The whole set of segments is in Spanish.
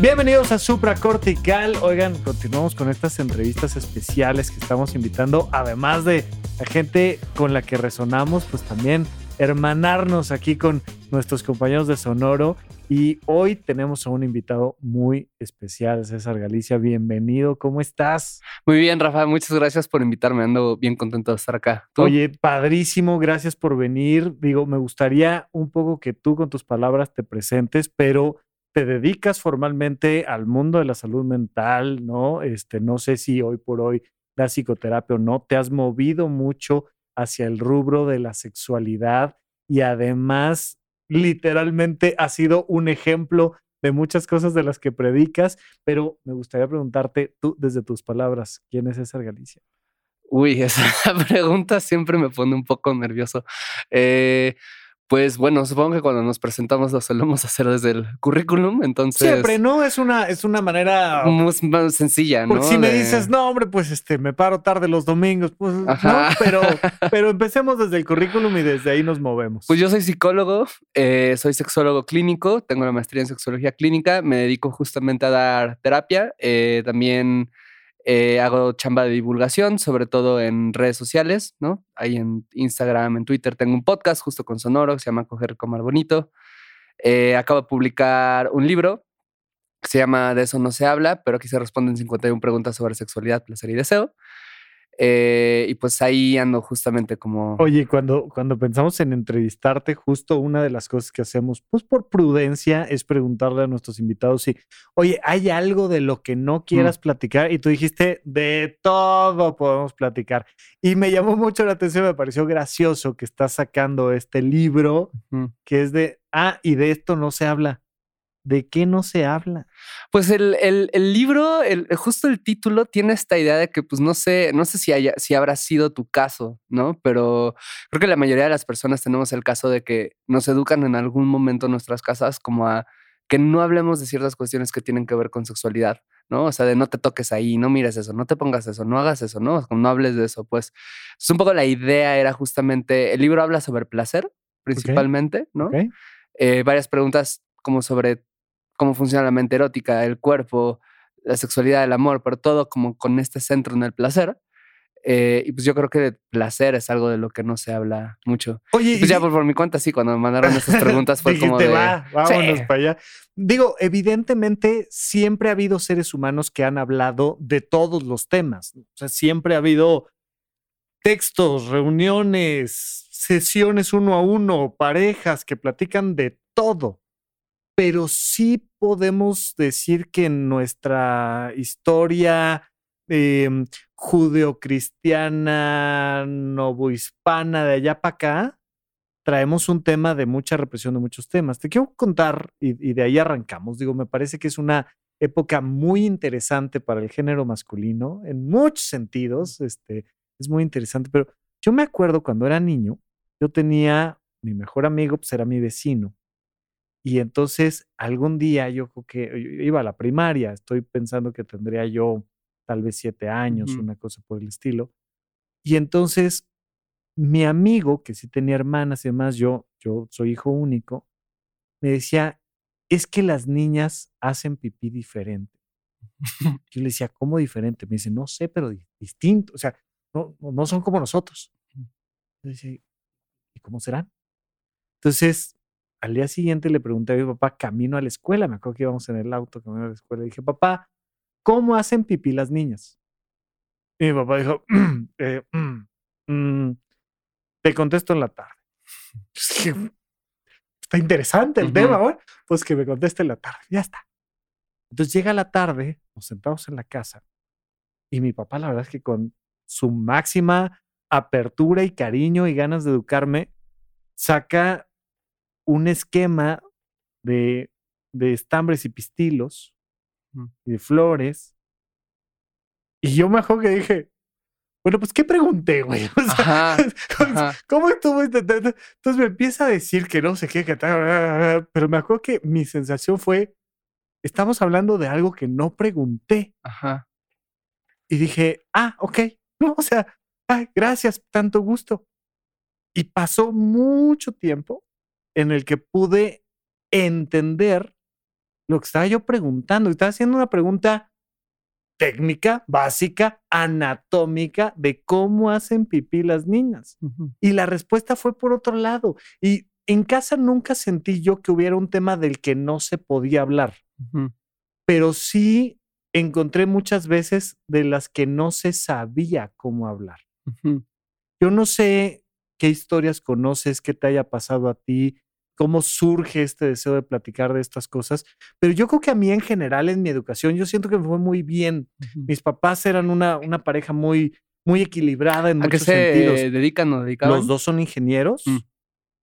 Bienvenidos a Supracortical. Oigan, continuamos con estas entrevistas especiales que estamos invitando, además de la gente con la que resonamos, pues también hermanarnos aquí con nuestros compañeros de Sonoro. Y hoy tenemos a un invitado muy especial, César Galicia. Bienvenido, ¿cómo estás? Muy bien, Rafa, muchas gracias por invitarme. Ando bien contento de estar acá. Oye, padrísimo, gracias por venir. Digo, me gustaría un poco que tú con tus palabras te presentes, pero te dedicas formalmente al mundo de la salud mental, ¿no? Este, no sé si hoy por hoy la psicoterapia o no, te has movido mucho hacia el rubro de la sexualidad y además literalmente ha sido un ejemplo de muchas cosas de las que predicas, pero me gustaría preguntarte tú desde tus palabras, ¿quién es César Galicia? Uy, esa pregunta siempre me pone un poco nervioso. Eh, pues bueno, supongo que cuando nos presentamos lo solemos hacer desde el currículum, entonces... Siempre, ¿no? Es una, es una manera... Más, más sencilla, ¿no? Porque si me dices, no, hombre, pues este, me paro tarde los domingos, pues no, pero, pero empecemos desde el currículum y desde ahí nos movemos. Pues yo soy psicólogo, eh, soy sexólogo clínico, tengo la maestría en sexología clínica, me dedico justamente a dar terapia, eh, también... Eh, hago chamba de divulgación, sobre todo en redes sociales, ¿no? Ahí en Instagram, en Twitter, tengo un podcast justo con Sonoro que se llama Coger Comar Bonito. Eh, acabo de publicar un libro que se llama De eso no se habla, pero aquí se responden 51 preguntas sobre sexualidad, placer y deseo. Eh, y pues ahí ando justamente como... Oye, cuando, cuando pensamos en entrevistarte, justo una de las cosas que hacemos, pues por prudencia, es preguntarle a nuestros invitados si, oye, ¿hay algo de lo que no quieras mm. platicar? Y tú dijiste, de todo podemos platicar. Y me llamó mucho la atención, me pareció gracioso que estás sacando este libro que es de, ah, y de esto no se habla. ¿De qué no se habla? Pues el, el, el libro, el, justo el título tiene esta idea de que, pues no sé, no sé si, haya, si habrá sido tu caso, ¿no? Pero creo que la mayoría de las personas tenemos el caso de que nos educan en algún momento en nuestras casas como a que no hablemos de ciertas cuestiones que tienen que ver con sexualidad, ¿no? O sea, de no te toques ahí, no mires eso, no te pongas eso, no hagas eso, ¿no? No hables de eso, pues. Es un poco la idea era justamente, el libro habla sobre placer, principalmente, ¿no? Eh, varias preguntas como sobre cómo funciona la mente erótica, el cuerpo, la sexualidad, el amor, pero todo como con este centro en el placer. Eh, y pues yo creo que el placer es algo de lo que no se habla mucho. Oye, pues ya por, mi cuenta, sí, cuando me mandaron estas preguntas fue como de... Va, vámonos para allá. Digo, evidentemente siempre ha habido seres humanos que han hablado de todos los temas. O sea, siempre ha habido textos, reuniones, sesiones uno a uno, parejas que platican de todo pero sí podemos decir que en nuestra historia eh, judeocristiana, novohispana, de allá para acá, traemos un tema de mucha represión de muchos temas. Te quiero contar, y, de ahí arrancamos, digo, me parece que es una época muy interesante para el género masculino, en muchos sentidos, este, es muy interesante, pero yo me acuerdo cuando era niño, yo tenía, mi mejor amigo, pues era mi vecino, y entonces algún día yo creo que iba a la primaria, estoy pensando que tendría yo tal vez siete años, una cosa por el estilo. Y entonces mi amigo, que sí tenía hermanas y demás, yo, yo soy hijo único, me decía, es que las niñas hacen pipí diferente. Yo le decía, ¿cómo diferente? Me dice, no sé, pero distinto. O sea, no, no son como nosotros. Yo decía, ¿y cómo serán? Entonces, al día siguiente le pregunté a mi papá camino a la escuela, me acuerdo que íbamos en el auto camino a la escuela, y dije, papá, ¿cómo hacen pipí las niñas? Y mi papá dijo, eh, mm, mm, te contesto en la tarde. Está interesante el tema, ¿no? Pues que me conteste en la tarde, ya está. Entonces llega la tarde, nos sentamos en la casa, y mi papá, la verdad es que con su máxima apertura y cariño y ganas de educarme, saca un esquema de de estambres y pistilos Mm. y de flores. Y yo me acuerdo que dije, bueno, pues, ¿qué pregunté, güey? O sea, Ajá, ¿cómo- ajá. ¿Cómo estuvo? este-? Entonces me empieza a decir que no sé qué, que tal, pero me acuerdo que mi sensación fue, estamos hablando de algo que no pregunté. Ajá. Y dije, ah, ok, no, o sea, ay, gracias, tanto gusto. Y pasó mucho tiempo en el que pude entender lo que estaba yo preguntando. Y Estaba haciendo una pregunta técnica, básica, anatómica de cómo hacen pipí las niñas. Y la respuesta fue por otro lado. Y en casa nunca sentí yo que hubiera un tema del que no se podía hablar, pero sí encontré muchas veces de las que no se sabía cómo hablar. Yo no sé qué historias conoces, qué te haya pasado a ti, cómo surge este deseo de platicar de estas cosas, pero yo creo que a mí en general en mi educación, yo siento que me fue muy bien. Mis papás eran una, una pareja muy, muy equilibrada en ¿A qué muchos se sentidos. dedican o dedicaban? Los dos son ingenieros, Mm.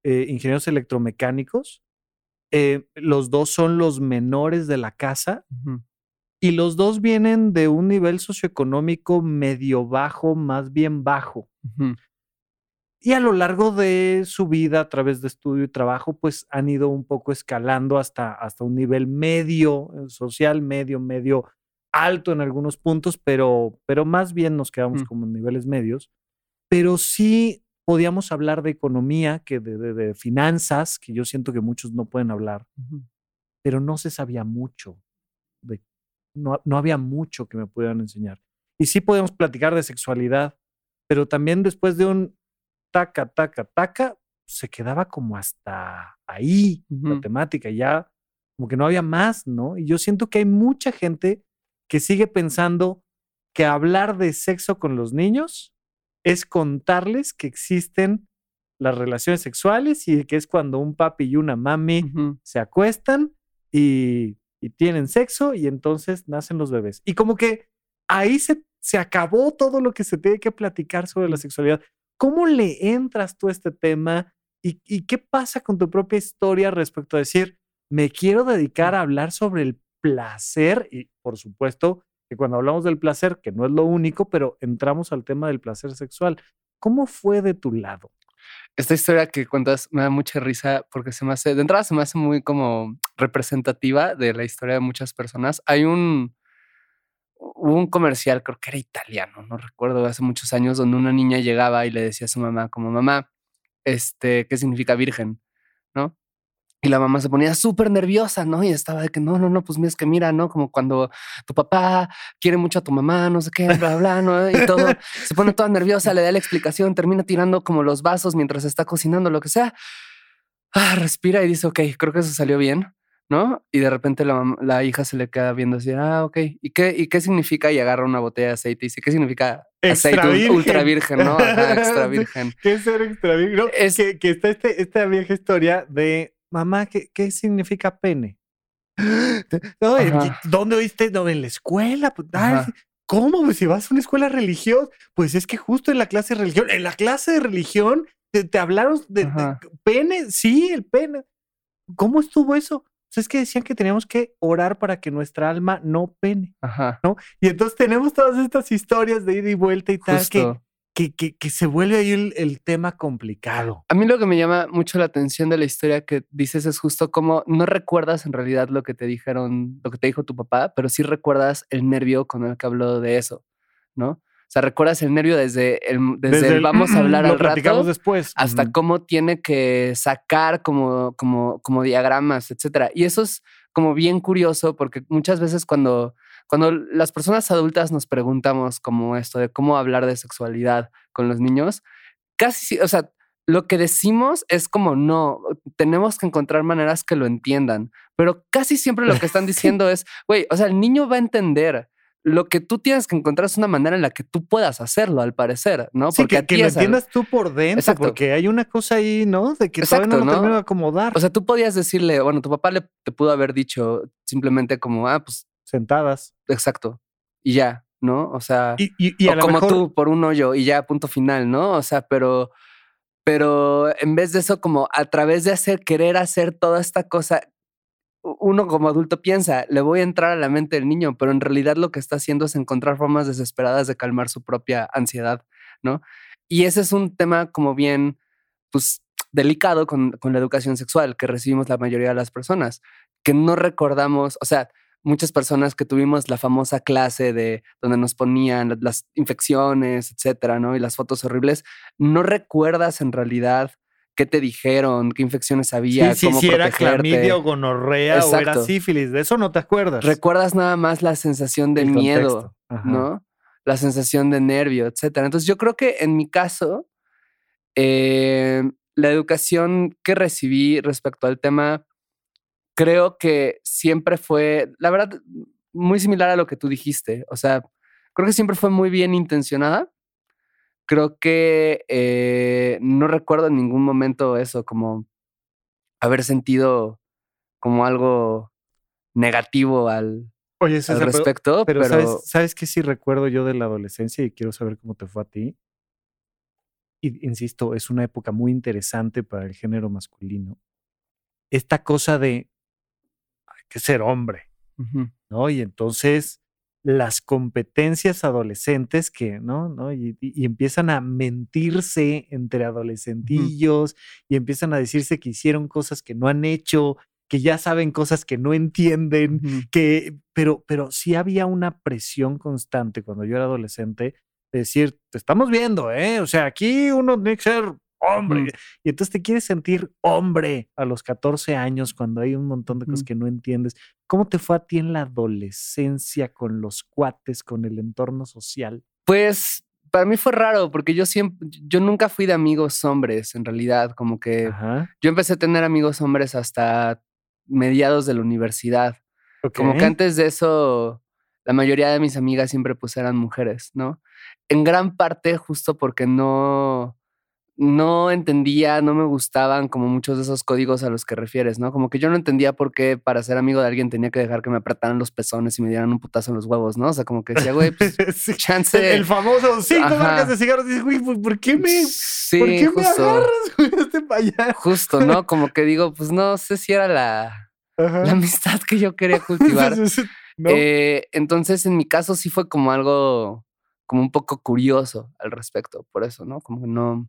eh, ingenieros electromecánicos. Eh, los dos son los menores de la casa y los dos vienen de un nivel socioeconómico medio bajo, más bien bajo. Y a lo largo de su vida, a través de estudio y trabajo, pues han ido un poco escalando hasta, hasta un nivel medio, eh, social, medio, medio alto en algunos puntos, pero, pero más bien nos quedamos Mm. como en niveles medios. Pero sí podíamos hablar de economía, que de, de- de finanzas, que yo siento que muchos no pueden hablar, Ujú. pero no se sabía mucho. de- no, no había mucho que me pudieran enseñar. Y sí podíamos platicar de sexualidad, pero también después de un taca, taca, taca, se quedaba como hasta ahí la Ujú. temática, ya como que no había más, ¿no? Y yo siento que hay mucha gente que sigue pensando que hablar de sexo con los niños es contarles que existen las relaciones sexuales y que es cuando un papi y una mami se acuestan y, y tienen sexo y entonces nacen los bebés. Y como que ahí se, se acabó todo lo que se tiene que platicar sobre la sexualidad. ¿Cómo le entras tú a este tema y, y qué pasa con tu propia historia respecto a decir, me quiero dedicar a hablar sobre el placer y por supuesto que cuando hablamos del placer, que no es lo único, pero entramos al tema del placer sexual. ¿Cómo fue de tu lado? Esta historia que cuentas me da mucha risa porque se me hace, de entrada se me hace muy como representativa de la historia de muchas personas. Hay un, hubo un comercial, creo que era italiano, no recuerdo, hace muchos años, donde una niña llegaba y le decía a su mamá, como mamá, este, ¿qué significa virgen? ¿No? Y la mamá se ponía súper nerviosa, ¿no? Y estaba de que no, no, no, pues mira, que mira, ¿no? Como cuando tu papá quiere mucho a tu mamá, no sé qué, bla, bla, ¿no? Y todo, se pone toda nerviosa, le da la explicación, termina tirando como los vasos mientras está cocinando, lo que sea. Ah, respira y dice, ok, creo que eso salió bien, ¿no? Y de repente la, la hija se le queda viendo así, ah, ok, ¿y qué, ¿y qué significa? Y agarra una botella de aceite y dice, ¿qué significa? Aceite virgen. ultra virgen, ¿no? Ajá, extra virgen. ¿Qué es ser extra virgen? No, Es- que, que está este, esta vieja historia de mamá, ¿qué, qué significa pene? No, ¿y- Ajá. ¿Dónde oíste? No, en la escuela. Pues, ay. ¿Cómo? Pues si vas a una escuela religiosa, pues es que justo en la clase de religión, en la clase de religión te, te hablaron de, de pene, sí, el pene. ¿Cómo estuvo eso? Pues es que decían que teníamos que orar para que nuestra alma no pene. Ajá. Y entonces tenemos todas estas historias de ida y vuelta y tal, que, que, que, que se vuelve ahí el, el tema complicado. A mí lo que me llama mucho la atención de la historia que dices es justo como no recuerdas en realidad lo que te dijeron, lo que te dijo tu papá, pero sí recuerdas el nervio con el que habló de eso, ¿no? O sea, recuerdas el nervio desde el, desde el vamos a hablar al rato después. hasta cómo tiene que sacar como, como, como diagramas, etcétera. Y eso es como bien curioso porque muchas veces cuando, cuando las personas adultas nos preguntamos como esto de cómo hablar de sexualidad con los niños, casi, o sea, lo que decimos es como no, tenemos que encontrar maneras que lo entiendan, pero casi siempre lo que están diciendo es, güey, o sea, el niño va a entender. Lo que tú tienes que encontrar es una manera en la que tú puedas hacerlo, al parecer, ¿no? Sí, que, a que ti lo entiendas tú por dentro, Exacto. porque hay una cosa ahí, ¿no? De que todavía Exacto, no lo ¿no? de acomodar. O sea, tú podías decirle, bueno, tu papá le te pudo haber dicho simplemente como, ah, pues sentadas. exacto. Y ya, ¿no? O sea, Y, y, y a o lo como mejor, tú por un hoyo y ya, punto final, ¿no? O sea, pero, pero en vez de eso, como a través de hacer, querer hacer toda esta cosa, uno como adulto piensa, le voy a entrar a la mente del niño, pero en realidad lo que está haciendo es encontrar formas desesperadas de calmar su propia ansiedad, ¿no? Y ese es un tema como bien, pues, delicado con, con la educación sexual que recibimos la mayoría de las personas, que no recordamos, o sea, muchas personas que tuvimos la famosa clase de donde nos ponían las infecciones, etcétera, ¿no? Y las fotos horribles, no recuerdas en realidad qué te dijeron, qué infecciones había, sí, cómo si era clamidia o gonorrea o era sífilis, de eso no te acuerdas. Recuerdas nada más la sensación de El miedo. ¿no? La sensación de nervio, etcétera. Entonces yo creo que en mi caso, eh, la educación que recibí respecto al tema, creo que siempre fue, la verdad, muy similar a lo que tú dijiste. O sea, creo que siempre fue muy bien intencionada. Creo que eh, no recuerdo en ningún momento eso, como haber sentido como algo negativo al, Oye, al respecto, pero, pero, ¿sabes, ¿sabes qué sí recuerdo yo de la adolescencia y quiero saber cómo te fue a ti? Y insisto, es una época muy interesante para el género masculino. Esta cosa de hay que ser hombre, ¿no? Y entonces las competencias adolescentes que, ¿no? ¿no? Y, empiezan a mentirse entre adolescentillos y empiezan a decirse que hicieron cosas que no han hecho, que ya saben cosas que no entienden, que, pero, pero sí había una presión constante cuando yo era adolescente de decir, te estamos viendo, ¿eh? O sea, aquí uno tiene que ser hombre. Ujú. Y entonces te quieres sentir hombre a los 14 años cuando hay un montón de cosas Ujú. que no entiendes. ¿Cómo te fue a ti en la adolescencia con los cuates, con el entorno social? Pues para mí fue raro porque yo siempre, yo nunca fui de amigos hombres, en realidad, como que Ajá. yo empecé a tener amigos hombres hasta mediados de la universidad. Como que antes de eso, la mayoría de mis amigas siempre pues eran mujeres, ¿no? En gran parte justo porque no, no entendía, no me gustaban como muchos de esos códigos a los que refieres, ¿no? Como que yo no entendía por qué para ser amigo de alguien tenía que dejar que me apretaran los pezones y me dieran un putazo en los huevos, ¿no? O sea, como que decía, güey, pues Sí, chance. el famoso cinco Ajá. marcas de cigarros. Dices, güey, ¿por por qué me, Sí, ¿por qué me agarras, güey? Este allá. Justo, ¿no? Como que digo, pues no sé si era la, amistad que yo quería cultivar. ¿No? Eh, entonces, en mi caso sí fue como algo, como un poco curioso al respecto, por eso, ¿no? Como que no...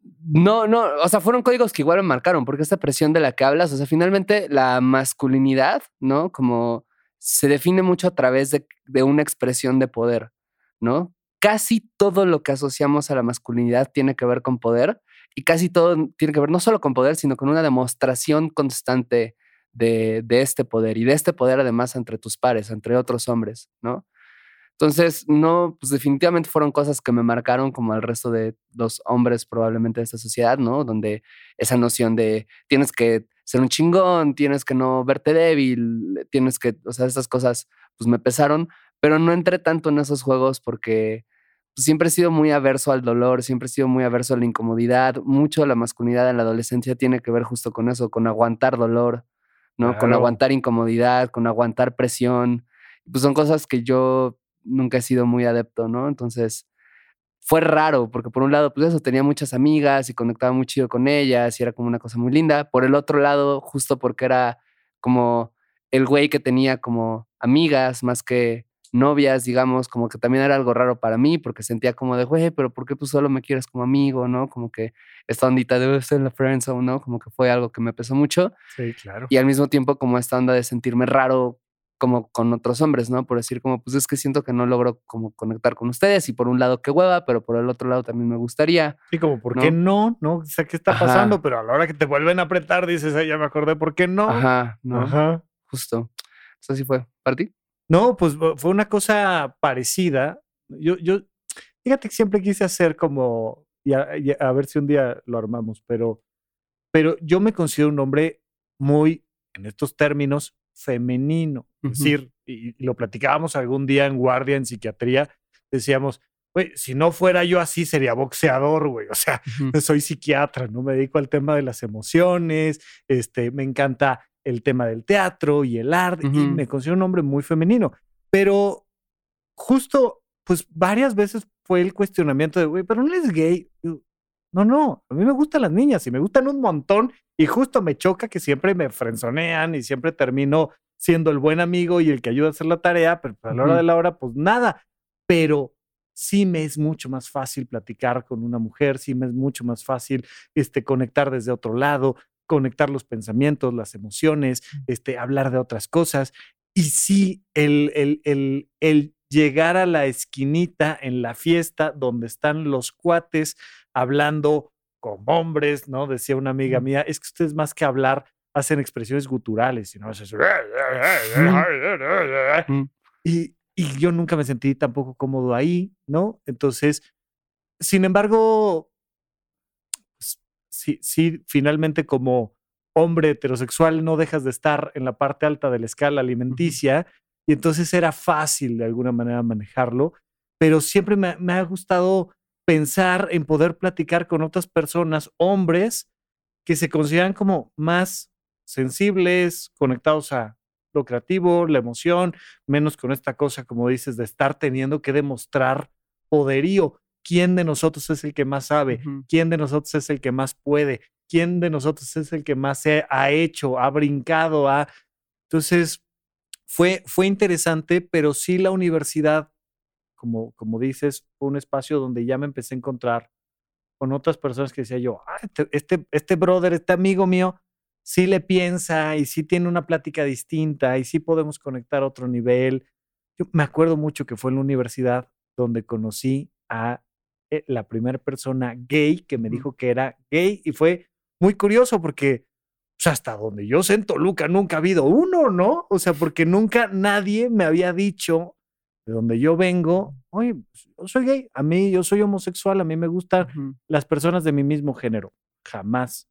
No, no, o sea, fueron códigos que igual me marcaron, porque esta presión de la que hablas, o sea, finalmente la masculinidad, ¿no? Como se define mucho a través de, una expresión de poder, ¿no? Casi todo lo que asociamos a la masculinidad tiene que ver con poder y casi todo tiene que ver no solo con poder, sino con una demostración constante de, de este poder y de este poder además entre tus pares, entre otros hombres, ¿no? Entonces, no, pues definitivamente fueron cosas que me marcaron como al resto de los hombres probablemente de esta sociedad, ¿no? Donde esa noción de tienes que ser un chingón, tienes que no verte débil, tienes que, o sea, esas cosas pues me pesaron, pero no entré tanto en esos juegos porque pues, siempre he sido muy averso al dolor, siempre he sido muy averso a la incomodidad, mucho de la masculinidad en la adolescencia tiene que ver justo con eso, con aguantar dolor, ¿no? Con aguantar incomodidad, con aguantar presión. Pues son cosas que yo nunca he sido muy adepto, ¿no? Entonces fue raro, porque por un lado, pues eso, tenía muchas amigas y conectaba muy chido con ellas y era como una cosa muy linda. Por el otro lado, justo porque era como el güey que tenía como amigas más que novias, digamos, como que también era algo raro para mí, porque sentía como de, güey, pero ¿por qué tú solo me quieres como amigo, no? Como que esta ondita de estar en la friendzone, ¿no? Como que fue algo que me pesó mucho Sí, claro. y al mismo tiempo como esta onda de sentirme raro como con otros hombres, ¿no? Por decir como, pues es que siento que no logro como conectar con ustedes y por un lado qué hueva, pero por el otro lado también me gustaría. Sí, como, ¿por ¿no? qué no? ¿No? O sea, ¿qué está Ajá. pasando? Pero a la hora que te vuelven a apretar, dices, "Ay, ya me acordé, ¿por qué no? Ajá, ¿no? Ajá. Justo. Eso sí fue. ¿Para ti? No, pues fue una cosa parecida. Yo, yo, fíjate que siempre quise hacer como, y a, y a ver si un día lo armamos, pero, pero yo me considero un hombre muy, en estos términos, femenino. Ujú. Es decir, y, y lo platicábamos algún día en guardia, en psiquiatría, decíamos, güey, si no fuera yo así, sería boxeador, güey. O sea, Ujú. soy psiquiatra, ¿no? Me dedico al tema de las emociones, este, me encanta el tema del teatro y el arte, y Ujú. me considero un hombre muy femenino. Pero justo, pues varias veces fue el cuestionamiento de, güey, pero no eres gay. No, no, a mí me gustan las niñas y me gustan un montón y justo me choca que siempre me frenzonean y siempre termino siendo el buen amigo y el que ayuda a hacer la tarea, pero a la hora de la hora, pues nada. Pero sí me es mucho más fácil platicar con una mujer, sí me es mucho más fácil este, conectar desde otro lado, conectar los pensamientos, las emociones, este, hablar de otras cosas. Y sí, el, el, el, el llegar a la esquinita en la fiesta donde están los cuates hablando como hombres, ¿no? Decía una amiga mía, es que ustedes más que hablar hacen expresiones guturales, ¿no? y, y yo nunca me sentí tampoco cómodo ahí, ¿no? Entonces, sin embargo, pues, sí, sí, finalmente como hombre heterosexual no dejas de estar en la parte alta de la escala alimenticia y entonces era fácil de alguna manera manejarlo, pero siempre me, me ha gustado pensar en poder platicar con otras personas, hombres, que se consideran como más sensibles, conectados a lo creativo, la emoción, menos con esta cosa, como dices, de estar teniendo que demostrar poderío. ¿Quién de nosotros es el que más sabe? ¿Quién de nosotros es el que más puede? ¿Quién de nosotros es el que más se ha hecho, ha brincado, ha... Entonces, fue, fue interesante, pero sí la universidad como, como dices, fue un espacio donde ya me empecé a encontrar con otras personas que decía yo, ah, este, este, este, brother, este amigo mío, sí le piensa y sí tiene una plática distinta y sí podemos conectar a otro nivel. Yo me acuerdo mucho que fue en la universidad donde conocí a eh, la primera persona gay que me dijo que era gay y fue muy curioso porque pues, hasta donde yo sé en Toluca nunca ha habido uno, ¿no? O sea, porque nunca nadie me había dicho de donde yo vengo, oye, pues, yo soy gay, a mí yo soy homosexual, a mí me gustan las personas de mi mismo género. Jamás.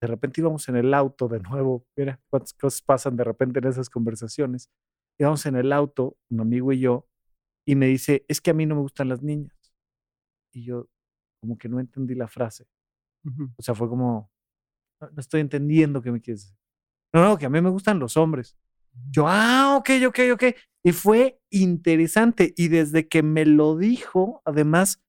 De repente íbamos en el auto de nuevo, mira cuántas cosas pasan de repente en esas conversaciones. Íbamos en el auto, un amigo y yo, y me dice, es que a mí no me gustan las niñas. Y yo como que no entendí la frase. O sea, fue como, no, no estoy entendiendo qué me quieres decir. No, no, que a mí me gustan los hombres. Yo, ah, ok, ok, ok. Y fue interesante. Y desde que me lo dijo, además,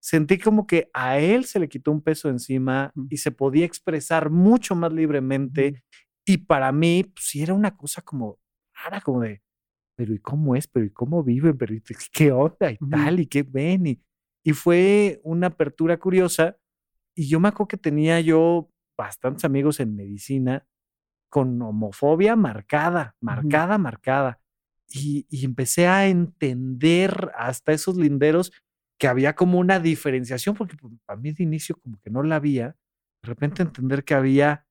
sentí como que a él se le quitó un peso encima y se podía expresar mucho más libremente. Y para mí, pues sí era una cosa como rara, como de, pero ¿y cómo es? ¿Pero y cómo viven? ¿Pero y qué onda? Y tal, y qué ven. Y, y fue una apertura curiosa. Y yo me acuerdo que tenía yo bastantes amigos en medicina con homofobia marcada, marcada, marcada. Y, empecé a entender hasta esos linderos que había como una diferenciación, porque pues, para mí de inicio como que no la había. De repente entender que había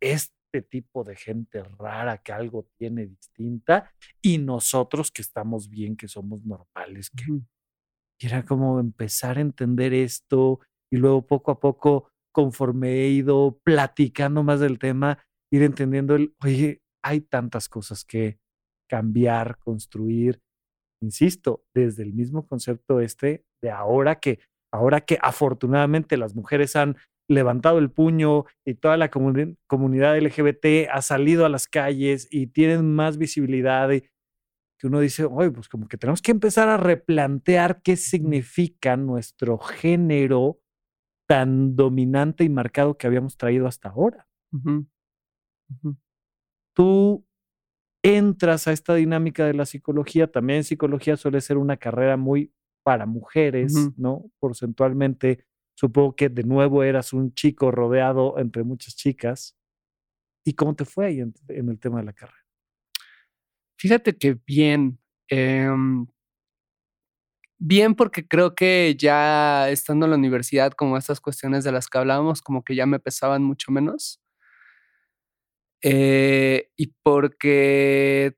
este tipo de gente rara que algo tiene distinta y nosotros que estamos bien, que somos normales, que era como empezar a entender esto y luego poco a poco, conforme he ido platicando más del tema, ir entendiendo el, oye, hay tantas cosas que cambiar, construir, insisto, desde el mismo concepto este de ahora que, ahora que afortunadamente las mujeres han levantado el puño y toda la comunidad LGBT ha salido a las calles y tienen más visibilidad que uno dice, oye, pues como que tenemos que empezar a replantear qué significa nuestro género tan dominante y marcado que habíamos traído hasta ahora. Tú entras a esta dinámica de la psicología, también psicología suele ser una carrera muy para mujeres, ¿no? Porcentualmente, supongo que de nuevo eras un chico rodeado entre muchas chicas. ¿Y cómo te fue ahí en, el tema de la carrera? Fíjate que bien. Em, bien porque creo que ya estando en la universidad, como estas cuestiones de las que hablábamos, como que ya me pesaban mucho menos. Eh, y porque,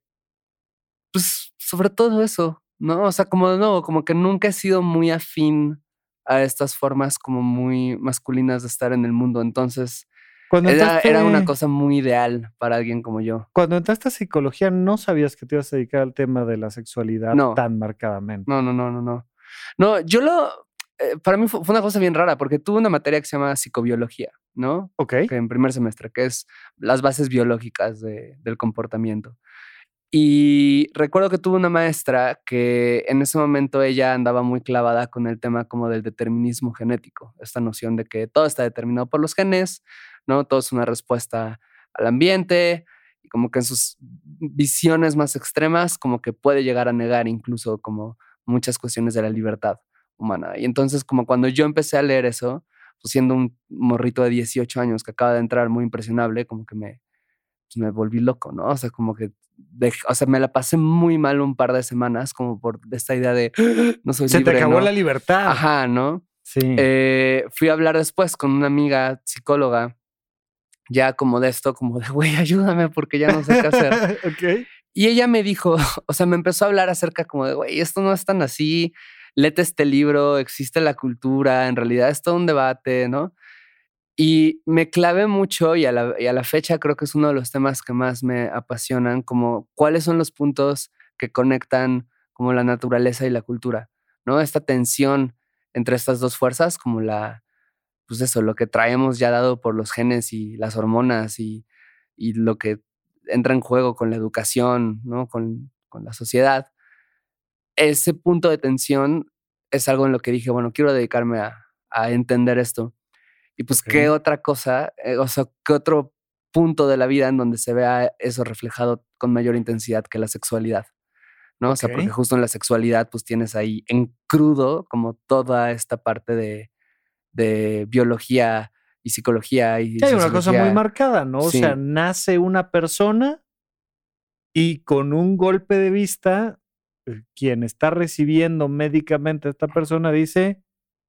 pues, sobre todo eso, ¿no? O sea, como de nuevo, como que nunca he sido muy afín a estas formas como muy masculinas de estar en el mundo. Entonces, cuando era, era, una cosa muy ideal para alguien como yo. Cuando entraste a psicología, no sabías que te ibas a dedicar al tema de la sexualidad tan marcadamente. No, no, no, no, no. No, yo lo, eh, para mí fue, una cosa bien rara porque tuve una materia que se llama psicobiología, ¿no? Ok. en primer semestre, que es las bases biológicas del comportamiento. Y recuerdo que tuve una maestra que en ese momento ella andaba muy clavada con el tema como del determinismo genético, esta noción de que todo está determinado por los genes, ¿no? Todo es una respuesta al ambiente y como que en sus visiones más extremas como que puede llegar a negar incluso como muchas cuestiones de la libertad humana. Y entonces como cuando yo empecé a leer eso, pues siendo un morrito de 18 años que acaba de entrar muy impresionable, como que me, pues me volví loco, ¿no? O sea, como que, o sea, me la pasé muy mal un par de semanas, como por esta idea de no soy Se libre. te acabó ¿no? la libertad. Ajá, ¿no? Sí. Eh, fui a hablar después con una amiga psicóloga, ya como de esto, como de, güey, ayúdame porque ya no sé qué hacer. ok. Y ella me dijo, o sea, me empezó a hablar acerca como de, güey, esto no es tan así, léete este libro, existe la cultura, en realidad es todo un debate, ¿no? Y me clavé mucho y a, la, fecha creo que es uno de los temas que más me apasionan, como cuáles son los puntos que conectan como la naturaleza y la cultura, ¿no? Esta tensión entre estas dos fuerzas, como la, pues eso, lo que traemos ya dado por los genes y las hormonas y, y lo que entra en juego con la educación, ¿no? Con la sociedad. Ese punto de tensión es algo en lo que dije, bueno, quiero dedicarme a, a entender esto. Y pues. ¿qué otra cosa? Eh, o sea, ¿qué otro punto de la vida en donde se vea eso reflejado con mayor intensidad que la sexualidad? ¿No? O sea, porque justo en la sexualidad, pues tienes ahí en crudo como toda esta parte de, de biología y psicología y hay una cosa muy marcada, ¿no? O sea, nace una persona y con un golpe de vista, quien está recibiendo médicamente a esta persona dice,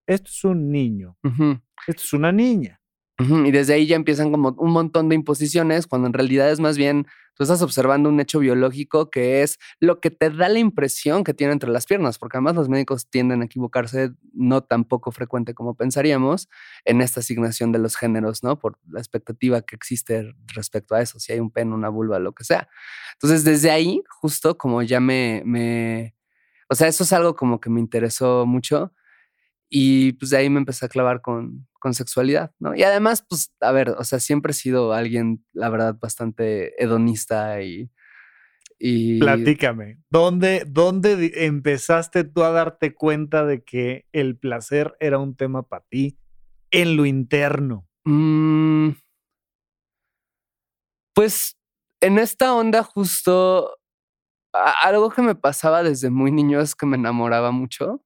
esto es un niño, esto es una niña. Y desde ahí ya empiezan como un montón de imposiciones, cuando en realidad es más bien, tú estás observando un hecho biológico que es lo que te da la impresión que tiene entre las piernas, porque además los médicos tienden a equivocarse no tan poco frecuente como pensaríamos en esta asignación de los géneros, ¿no? Por la expectativa que existe respecto a eso, si hay un pene, una vulva, lo que sea. Entonces, desde ahí, justo como ya me, me, o sea, eso es algo como que me interesó mucho. Y pues de ahí me empecé a clavar con, con sexualidad, ¿no? Y además, pues, a ver, o sea, siempre he sido alguien, la verdad, bastante hedonista y... y Platícame, ¿dónde, dónde empezaste tú a darte cuenta de que el placer era un tema para ti en lo interno? Mm, pues en esta onda justo, algo que me pasaba desde muy niño es que me enamoraba mucho.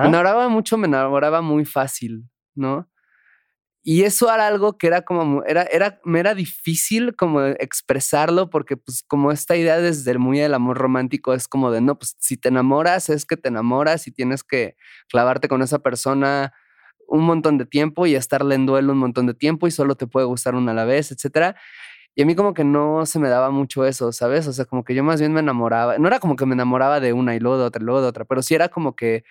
Me enamoraba mucho, me enamoraba muy fácil, ¿no? Y eso era algo que era como, era, era, me era difícil como expresarlo porque pues como esta idea desde el muy del amor romántico es como de, no, pues si te enamoras es que te enamoras y tienes que clavarte con esa persona un montón de tiempo y estarle en duelo un montón de tiempo y solo te puede gustar una a la vez, etcétera. Y a mí como que no se me daba mucho eso, ¿sabes? O sea, como que yo más bien me enamoraba, no era como que me enamoraba de una y luego de otra y luego de otra, pero sí era como que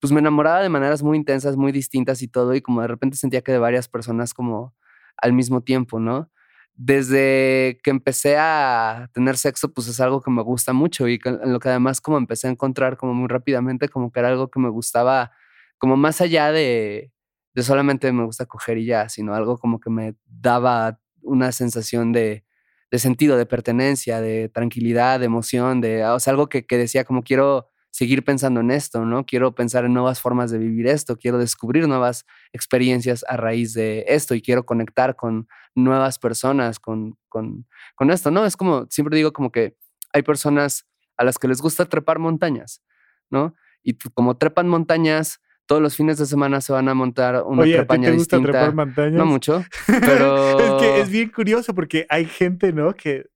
pues me enamoraba de maneras muy intensas, muy distintas y todo, y como de repente sentía que de varias personas como al mismo tiempo, ¿no? Desde que empecé a tener sexo, pues es algo que me gusta mucho y lo que además como empecé a encontrar como muy rápidamente, como que era algo que me gustaba, como más allá de, de solamente me gusta coger y ya, sino algo como que me daba una sensación de, de sentido, de pertenencia, de tranquilidad, de emoción, de, o sea, algo que, que decía como quiero seguir pensando en esto, ¿no? Quiero pensar en nuevas formas de vivir esto, quiero descubrir nuevas experiencias a raíz de esto y quiero conectar con nuevas personas, con, con, con esto, ¿no? Es como, siempre digo como que hay personas a las que les gusta trepar montañas, ¿no? Y como trepan montañas, todos los fines de semana se van a montar una Oye, ¿a ti trepaña te gusta distinta. trepar montañas? No mucho, pero... es que es bien curioso porque hay gente, ¿no? Que,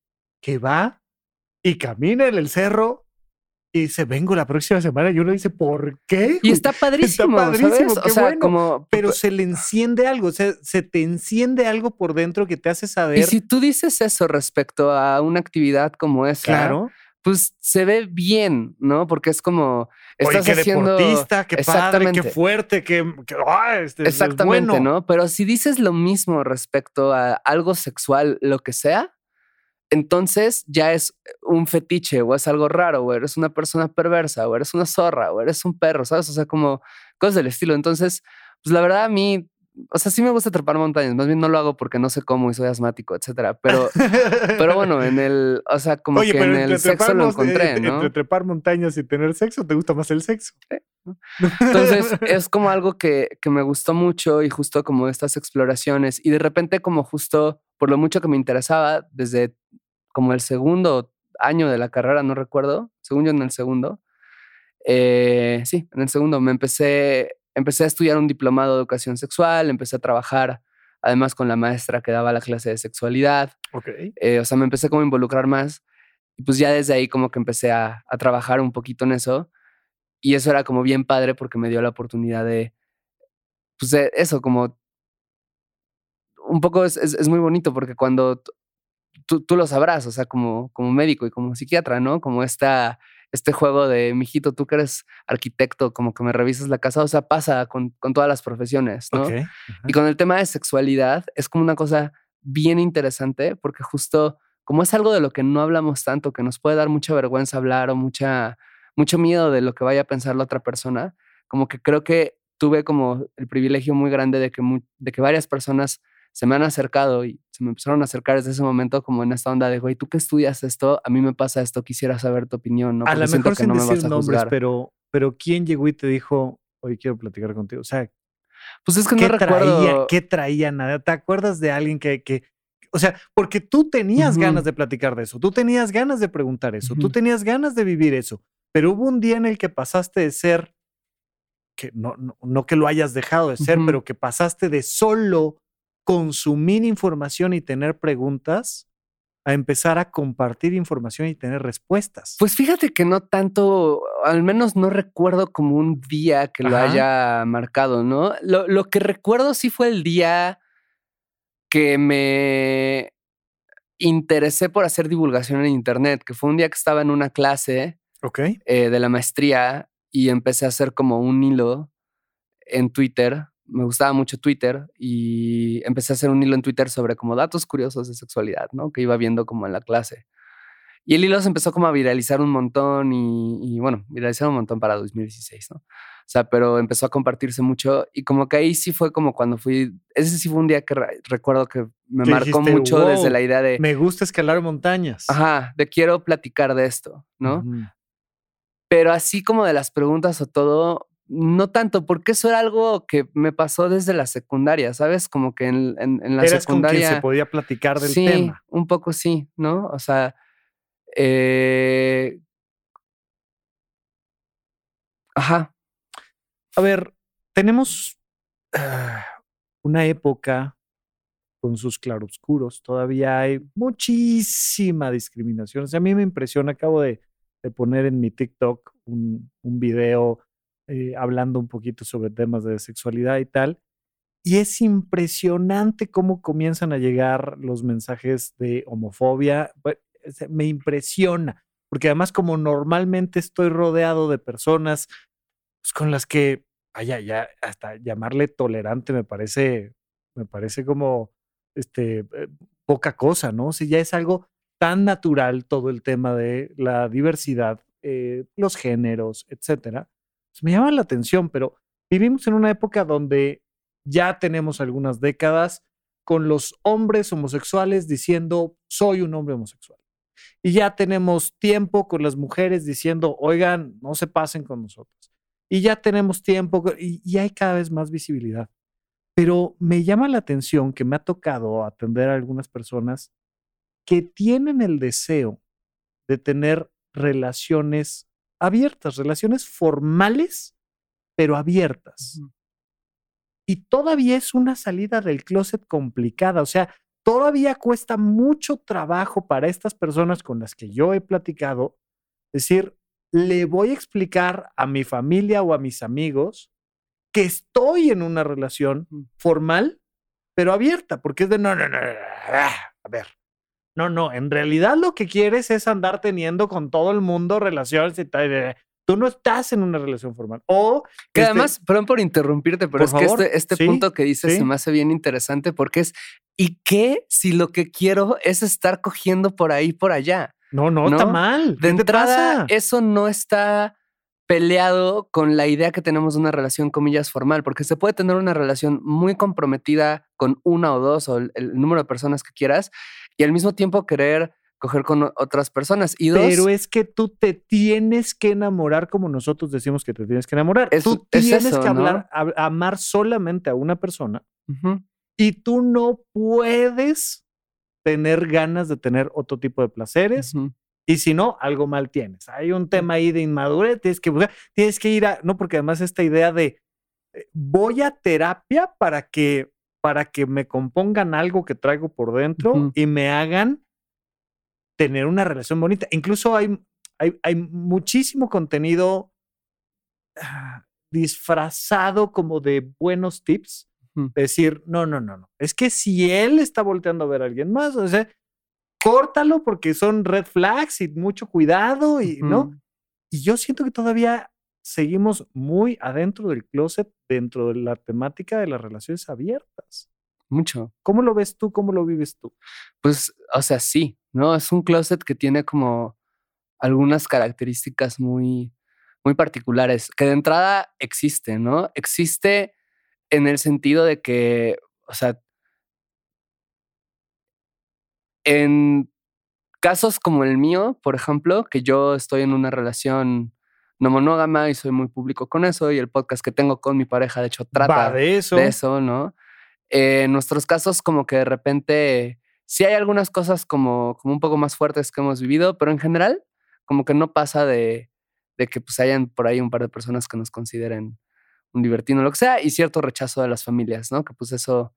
que va y camina en el cerro y dice, vengo la próxima semana. Y uno dice, ¿por qué? Y está padrísimo, padrísimo, ¿sabes? qué O sea, bueno, como... Pero se le enciende algo, o sea, se te enciende algo por dentro que te hace saber. Y si tú dices eso respecto a una actividad como esa, claro. pues se ve bien, ¿no? Porque es como Oye, estás qué haciendo deportista, qué padre, qué fuerte, qué, qué- ah, este, es exactamente, bueno. ¿no? Pero si dices lo mismo respecto a algo sexual, lo que sea, entonces ya es un fetiche o es algo raro o eres una persona perversa o eres una zorra o eres un perro, ¿sabes? O sea, como cosas del estilo. Entonces, pues la verdad a mí o sea, sí me gusta trepar montañas, más bien no lo hago porque no sé cómo y soy asmático, etcétera. Pero, pero bueno, en el, o sea, como que en el sexo lo encontré, ¿no? Entre trepar montañas y tener sexo, ¿te gusta más el sexo? Entonces, es como algo que, que me gustó mucho y justo como estas exploraciones y de repente como justo por lo mucho que me interesaba desde como el segundo año de la carrera, no recuerdo, según yo en el segundo, eh, sí, en el segundo me empecé empecé a estudiar un diplomado de educación sexual, empecé a trabajar además con la maestra que daba la clase de sexualidad. Ok. Eh, o sea, me empecé como a involucrar más. Y pues ya desde ahí como que empecé a, a, trabajar un poquito en eso. Y eso era como bien padre porque me dio la oportunidad de, pues de eso, como... Un poco es, es, es muy bonito porque cuando tú, tú, lo sabrás, o sea, como, como médico y como psiquiatra, ¿no? Como esta este juego de, mijito, tú que eres arquitecto, como que me revisas la casa, o sea, pasa con, con todas las profesiones, ¿no? Okay. Y con el tema de sexualidad es como una cosa bien interesante porque justo como es algo de lo que no hablamos tanto, que nos puede dar mucha vergüenza hablar o mucha, mucho miedo de lo que vaya a pensar la otra persona, como que creo que tuve como el privilegio muy grande de que, de que varias personas se me han acercado y se me empezaron a acercar desde ese momento como en esta onda de, güey, tú que estudias esto, a mí me pasa esto, quisiera saber tu opinión, ¿no? Porque a lo mejor sin no decir nombres, pero, pero ¿quién llegó y te dijo, oye, quiero platicar contigo? O sea, pues es que ¿qué no traía, recuerdo. ¿Qué traía nada? ¿Te acuerdas de alguien que, que o sea, porque tú tenías uh -huh. ganas de platicar de eso, tú tenías ganas de preguntar eso, uh -huh. tú tenías ganas de vivir eso, pero hubo un día en el que pasaste de ser, que no, no, no que lo hayas dejado de ser, uh -huh. pero que pasaste de solo consumir información y tener preguntas a empezar a compartir información y tener respuestas. Pues fíjate que no tanto, al menos no recuerdo como un día que lo Ajá. haya marcado, ¿no? Lo, lo, que recuerdo sí fue el día que me interesé por hacer divulgación en Internet, que fue un día que estaba en una clase okay. eh, de la maestría y empecé a hacer como un hilo en Twitter me gustaba mucho Twitter y empecé a hacer un hilo en Twitter sobre como datos curiosos de sexualidad, ¿no? Que iba viendo como en la clase. Y el hilo se empezó como a viralizar un montón y, y bueno, viralizar un montón para 2016, ¿no? O sea, pero empezó a compartirse mucho y como que ahí sí fue como cuando fui, ese sí fue un día que re recuerdo que me marcó dijiste, mucho wow, desde la idea de... Me gusta escalar montañas. Ajá, de quiero platicar de esto, ¿no? Uh -huh. Pero así como de las preguntas o todo, no tanto, porque eso era algo que me pasó desde la secundaria, ¿sabes? Como que en, en, en la Eras secundaria. Con quien se podía platicar del sí, tema. Un poco sí, ¿no? O sea. Eh... Ajá. A ver, tenemos uh, una época con sus claroscuros. Todavía hay muchísima discriminación. O sea, a mí me impresiona, acabo de, de poner en mi TikTok un, un video eh, hablando un poquito sobre temas de sexualidad y tal. Y es impresionante cómo comienzan a llegar los mensajes de homofobia. Me impresiona, porque además como normalmente estoy rodeado de personas pues, con las que, vaya, ya hasta llamarle tolerante me parece, me parece como este, eh, poca cosa, ¿no? Si ya es algo tan natural todo el tema de la diversidad, eh, los géneros, etcétera me llama la atención, pero vivimos en una época donde ya tenemos algunas décadas con los hombres homosexuales diciendo soy un hombre homosexual. Y ya tenemos tiempo con las mujeres diciendo, oigan, no se pasen con nosotros. Y ya tenemos tiempo y, y hay cada vez más visibilidad. Pero me llama la atención que me ha tocado atender a algunas personas que tienen el deseo de tener relaciones abiertas, relaciones formales, pero abiertas. Uh -huh. Y todavía es una salida del closet complicada, o sea, todavía cuesta mucho trabajo para estas personas con las que yo he platicado, decir, le voy a explicar a mi familia o a mis amigos que estoy en una relación -huh. formal, pero abierta, porque es de, no, no, no, no, a ver, no, no, en realidad lo que quieres es andar teniendo con todo el mundo relaciones y tal. Tú no estás en una relación formal. O que este, además, perdón por interrumpirte, pero por es favor, que este, este ¿sí? punto que dices ¿sí? se me hace bien interesante porque es, ¿y qué si lo que quiero es estar cogiendo por ahí, por allá? No, no, ¿no? está mal. De entrada, eso no está peleado con la idea que tenemos de una relación, comillas, formal, porque se puede tener una relación muy comprometida con una o dos o el, número de personas que quieras y al mismo tiempo querer coger con otras personas. Y Pero es que tú te tienes que enamorar como nosotros decimos que te tienes que enamorar. tú tienes que hablar, amar solamente a una persona y tú no puedes tener ganas de tener otro tipo de placeres. Y si no, algo mal tienes. Hay un tema ahí de inmadurez, tienes que tienes que ir a, no, porque además esta idea de eh, voy a terapia para que, para que me compongan algo que traigo por dentro y me hagan tener una relación bonita. Incluso hay, hay, hay muchísimo contenido ah, disfrazado como de buenos tips. Decir, no, no, no, no. Es que si él está volteando a ver a alguien más, o sea, córtalo porque son red flags y mucho cuidado y, ¿no? Y yo siento que todavía seguimos muy adentro del closet, dentro de la temática de las relaciones abiertas. Mucho. ¿Cómo lo ves tú? ¿Cómo lo vives tú? Pues, o sea, sí, ¿no? Es un closet que tiene como algunas características muy, muy particulares, que de entrada existe, ¿no? Existe en el sentido de que, o sea, en casos como el mío, por ejemplo, que yo estoy en una relación no monógama y soy muy público con eso, y el podcast que tengo con mi pareja, de hecho, trata de eso. de eso, ¿no? Eh, en nuestros casos, como que de repente sí hay algunas cosas como, como un poco más fuertes que hemos vivido, pero en general, como que no pasa de, de que pues hayan por ahí un par de personas que nos consideren un libertino, lo que sea, y cierto rechazo de las familias, ¿no? Que pues eso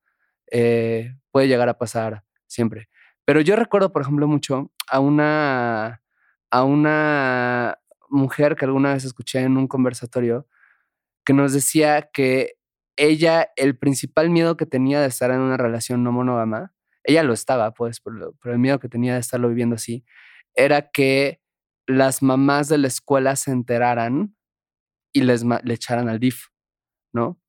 eh, puede llegar a pasar siempre. Pero yo recuerdo, por ejemplo, mucho a una, a una mujer que alguna vez escuché en un conversatorio que nos decía que ella, el principal miedo que tenía de estar en una relación no monógama, ella lo estaba, pues, pero, el miedo que tenía de estarlo viviendo así, era que las mamás de la escuela se enteraran y les le echaran al DIF, ¿no?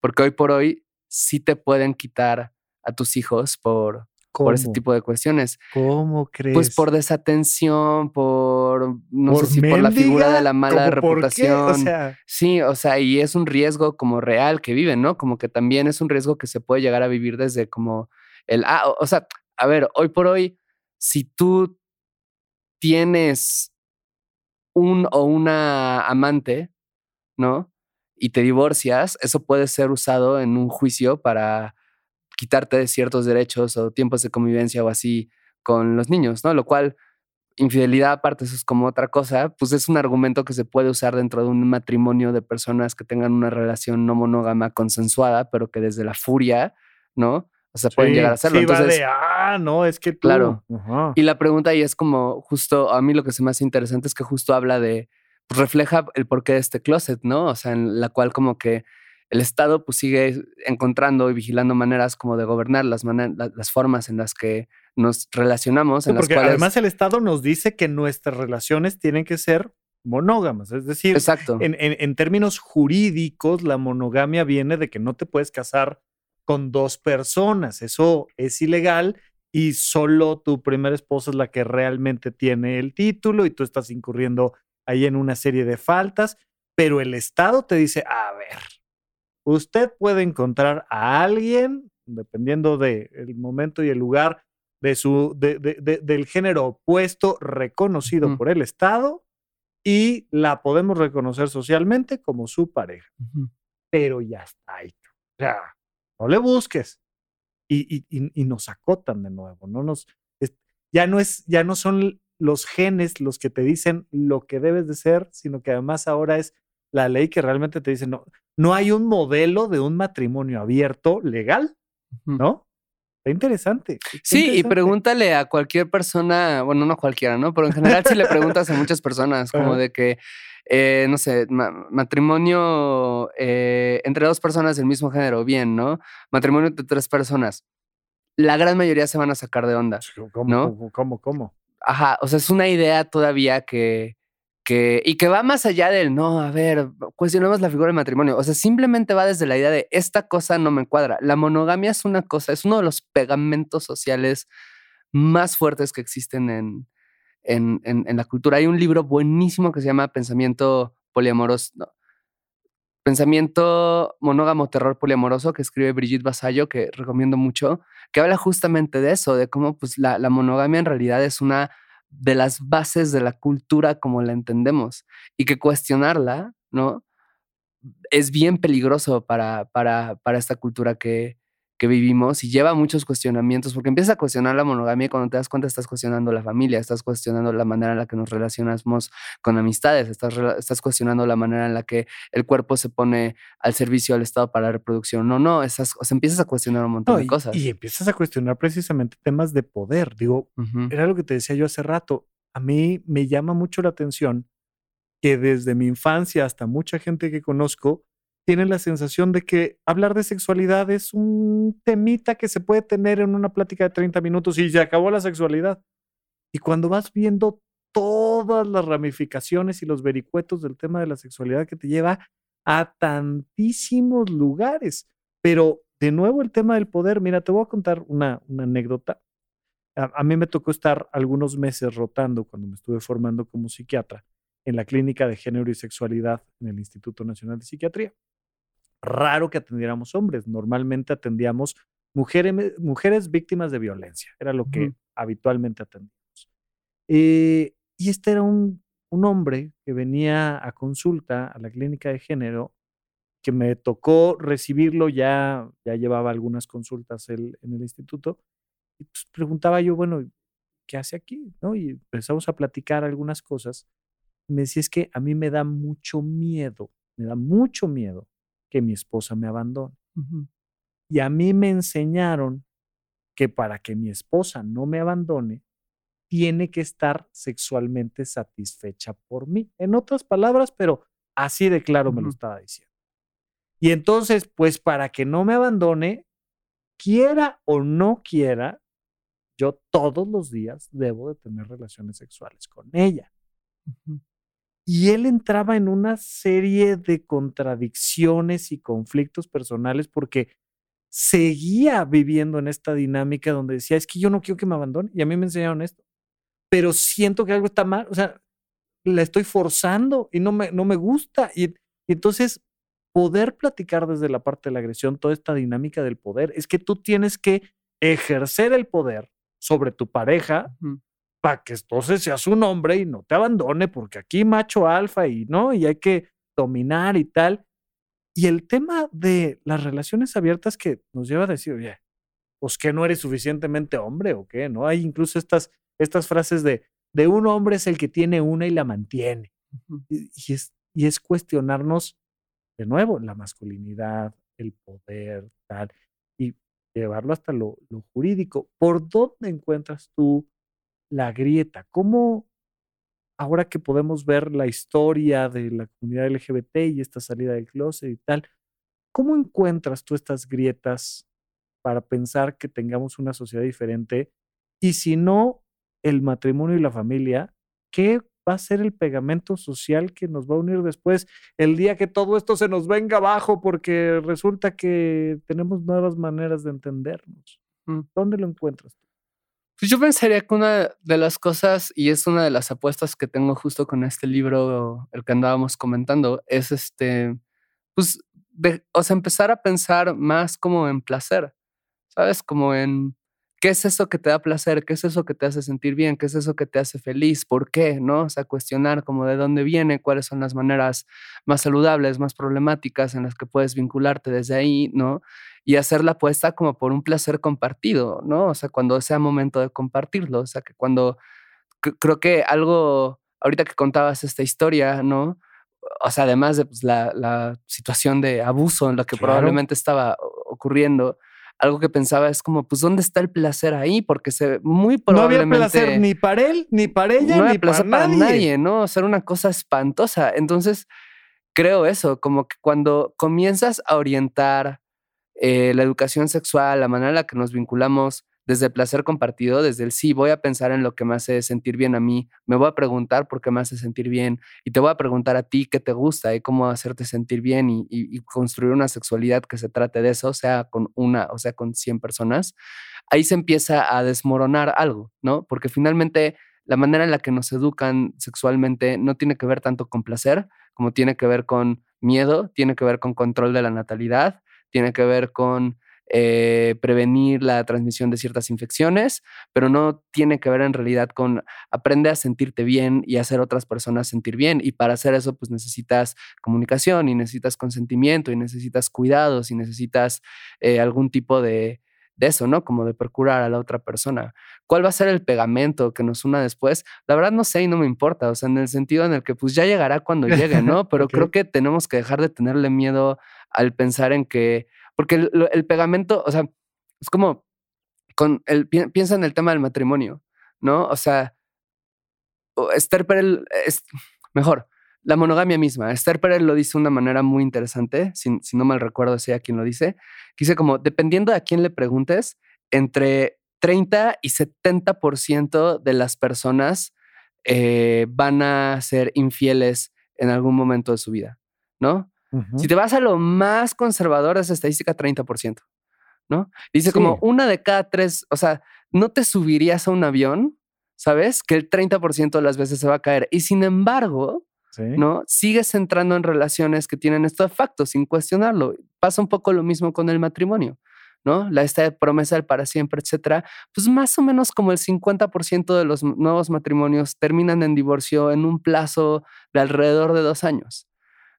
Porque hoy por hoy sí te pueden quitar a tus hijos por, por ese tipo de cuestiones. ¿Cómo crees? Pues por desatención, por no sé si por la figura de la mala reputación. Sí, o sea, y es un riesgo como real que viven, ¿no? Como que también es un riesgo que se puede llegar a vivir desde como el ah, o, sea, a ver, hoy por hoy, si tú tienes un o una amante, ¿no? Y te divorcias, eso puede ser usado en un juicio para quitarte de ciertos derechos o tiempos de convivencia o así con los niños, ¿no? Lo cual, infidelidad aparte, eso es como otra cosa, pues es un argumento que se puede usar dentro de un matrimonio de personas que tengan una relación no monógama consensuada, pero que desde la furia, ¿no? O sea, pueden llegar a hacerlo. Sí, Entonces, de, ah, no, es que Claro. Y la pregunta ahí es como justo, a mí lo que se me hace interesante es que justo habla de, pues refleja el porqué de este closet, ¿no? O sea, en la cual como que el Estado pues sigue encontrando y vigilando maneras como de gobernar las, las formas en las que nos relacionamos. en porque además el Estado nos dice que nuestras relaciones tienen que ser monógamas. Es decir, Exacto. En, en, términos jurídicos, la monogamia viene de que no te puedes casar con dos personas. Eso es ilegal y solo tu primera esposa es la que realmente tiene el título y tú estás incurriendo ahí en una serie de faltas. Pero el Estado te dice, a ver, usted puede encontrar a alguien, dependiendo del momento y el lugar de su, del género opuesto reconocido por el Estado y la podemos reconocer socialmente como su pareja. Pero ya está ahí. O sea, no le busques. Y, y, nos acotan de nuevo. No nos, ya, no es, ya no son los genes los que te dicen lo que debes de ser, sino que además ahora es la ley que realmente te dice, no, no hay un modelo de un matrimonio abierto legal, ¿no? Está interesante. sí, y pregúntale a cualquier persona, bueno, no cualquiera, ¿no? Pero en general si le preguntas a muchas personas, como de que, eh, no sé, matrimonio eh, entre dos personas del mismo género, bien, ¿no? Matrimonio entre tres personas. La gran mayoría se van a sacar de onda. ¿Cómo, ¿no? cómo, cómo? Ajá, o sea, es una idea todavía que, que, y que va más allá del, no, a ver, cuestionemos la figura del matrimonio. O sea, simplemente va desde la idea de, esta cosa no me cuadra. La monogamia es una cosa, es uno de los pegamentos sociales más fuertes que existen en, en, en, la cultura. Hay un libro buenísimo que se llama Pensamiento poliamoroso, Pensamiento monógamo terror poliamoroso que escribe Brigitte Basallo, que recomiendo mucho, que habla justamente de eso, de cómo pues, la, la monogamia en realidad es una de las bases de la cultura como la entendemos y que cuestionarla, ¿no? Es bien peligroso para, para, para esta cultura que, que vivimos y lleva muchos cuestionamientos, porque empiezas a cuestionar la monogamia y cuando te das cuenta estás cuestionando la familia, estás cuestionando la manera en la que nos relacionamos con amistades, estás, estás cuestionando la manera en la que el cuerpo se pone al servicio del Estado para la reproducción. No, no, esas, o sea, empiezas a cuestionar un montón de cosas. Y empiezas a cuestionar precisamente temas de poder. Digo, era lo que te decía yo hace rato. A mí me llama mucho la atención que desde mi infancia hasta mucha gente que conozco, tienen la sensación de que hablar de sexualidad es un temita que se puede tener en una plática de 30 minutos y se acabó la sexualidad. Y cuando vas viendo todas las ramificaciones y los vericuetos del tema de la sexualidad que te lleva a tantísimos lugares. Pero de nuevo el tema del poder, mira, te voy a contar una, anécdota. A mí me tocó estar algunos meses rotando cuando me estuve formando como psiquiatra en la clínica de género y sexualidad en el Instituto Nacional de Psiquiatría raro que atendiéramos hombres. Normalmente atendíamos mujeres, mujeres víctimas de violencia. Era lo que habitualmente atendíamos. Eh, y este era un, un, hombre que venía a consulta a la clínica de género, que me tocó recibirlo, ya, ya llevaba algunas consultas en el instituto, y pues preguntaba yo, bueno, ¿qué hace aquí? ¿No? Y empezamos a platicar algunas cosas. me decía, es que a mí me da mucho miedo, me da mucho miedo que mi esposa me abandone. Y a mí me enseñaron que para que mi esposa no me abandone, tiene que estar sexualmente satisfecha por mí. En otras palabras, pero así de claro me lo estaba diciendo. Y entonces, pues para que no me abandone, quiera o no quiera, yo todos los días debo de tener relaciones sexuales con ella. Y él entraba en una serie de contradicciones y conflictos personales porque seguía viviendo en esta dinámica donde decía, es que yo no quiero que me abandone. Y a mí me enseñaron esto. Pero siento que algo está mal. O sea, la estoy forzando y no me, no me gusta. Y, y entonces, poder platicar desde la parte de la agresión toda esta dinámica del poder es que tú tienes que ejercer el poder sobre tu pareja para que entonces seas un hombre y no te abandone, porque aquí macho alfa y no, y hay que dominar y tal. Y el tema de las relaciones abiertas que nos lleva a decir, oye, pues que no eres suficientemente hombre o qué, ¿no? Hay incluso estas, estas frases de, de un hombre es el que tiene una y la mantiene. y, es, y es cuestionarnos de nuevo la masculinidad, el poder, tal, y llevarlo hasta lo, lo jurídico. ¿Por dónde encuentras tú la grieta? ¿Cómo, ahora que podemos ver la historia de la comunidad LGBT y esta salida del closet y tal, ¿cómo encuentras tú estas grietas para pensar que tengamos una sociedad diferente? Y si no, el matrimonio y la familia, ¿qué va a ser el pegamento social que nos va a unir después el día que todo esto se nos venga abajo porque resulta que tenemos nuevas maneras de entendernos? Mm. ¿Dónde lo encuentras? Pues yo pensaría que una de las cosas, y es una de las apuestas que tengo justo con este libro, el que andábamos comentando, es este, pues, o sea, empezar a pensar más como en placer, ¿sabes? Como en qué es eso que te da placer, qué es eso que te hace sentir bien, qué es eso que te hace feliz, por qué, ¿no? O sea, cuestionar como de dónde viene, cuáles son las maneras más saludables, más problemáticas en las que puedes vincularte desde ahí, ¿no? Y hacer la apuesta como por un placer compartido, ¿no? O sea, cuando sea momento de compartirlo, o sea, que cuando creo que algo, ahorita que contabas esta historia, ¿no? O sea, además de pues, la, situación de abuso en la que probablemente estaba ocurriendo, algo que pensaba es como, pues, ¿dónde está el placer ahí? Porque se muy probablemente... No había placer ni para él, ni para ella, no ni placer para, nadie. nadie, ¿no? O sea, una cosa espantosa. Entonces, creo eso, como que cuando comienzas a orientar eh, la educación sexual, la manera en la que nos vinculamos desde el placer compartido, desde el sí, voy a pensar en lo que me hace sentir bien a mí, me voy a preguntar por qué me hace sentir bien y te voy a preguntar a ti qué te gusta y cómo hacerte sentir bien y, construir una sexualidad que se trate de eso, sea con una o sea con 100 personas, ahí se empieza a desmoronar algo, ¿no? Porque finalmente la manera en la que nos educan sexualmente no tiene que ver tanto con placer, como tiene que ver con miedo, tiene que ver con control de la natalidad, tiene que ver con eh, prevenir la transmisión de ciertas infecciones, pero no tiene que ver en realidad con aprende a sentirte bien y hacer otras personas sentir bien. Y para hacer eso, pues necesitas comunicación y necesitas consentimiento y necesitas cuidados y necesitas eh, algún tipo de, de eso, ¿no? Como de procurar a la otra persona. ¿Cuál va a ser el pegamento que nos una después? La verdad no sé y no me importa, o sea, en el sentido en el que pues ya llegará cuando llegue, ¿no? Pero creo que tenemos que dejar de tenerle miedo al pensar en que porque el, pegamento, o sea, es como, con el, piensa en el tema del matrimonio, ¿no? O sea, Esther Perel, es, mejor, la monogamia misma. Esther Perel lo dice de una manera muy interesante, si, no mal recuerdo sea quien lo dice, que dice como, dependiendo de a quién le preguntes, entre 30 y 70% de las personas eh, van a ser infieles en algún momento de su vida, ¿no? Si te vas a lo más conservador, esa estadística 30%, ¿no? Dice como una de cada tres, o sea, no te subirías a un avión, ¿sabes? Que el 30% de las veces se va a caer. Y sin embargo, ¿no? Sigues entrando en relaciones que tienen estos factos sin cuestionarlo. Pasa un poco lo mismo con el matrimonio. ¿no? La esta promesa del para siempre, etcétera, pues más o menos como el 50% de los nuevos matrimonios terminan en divorcio en un plazo de alrededor de dos años.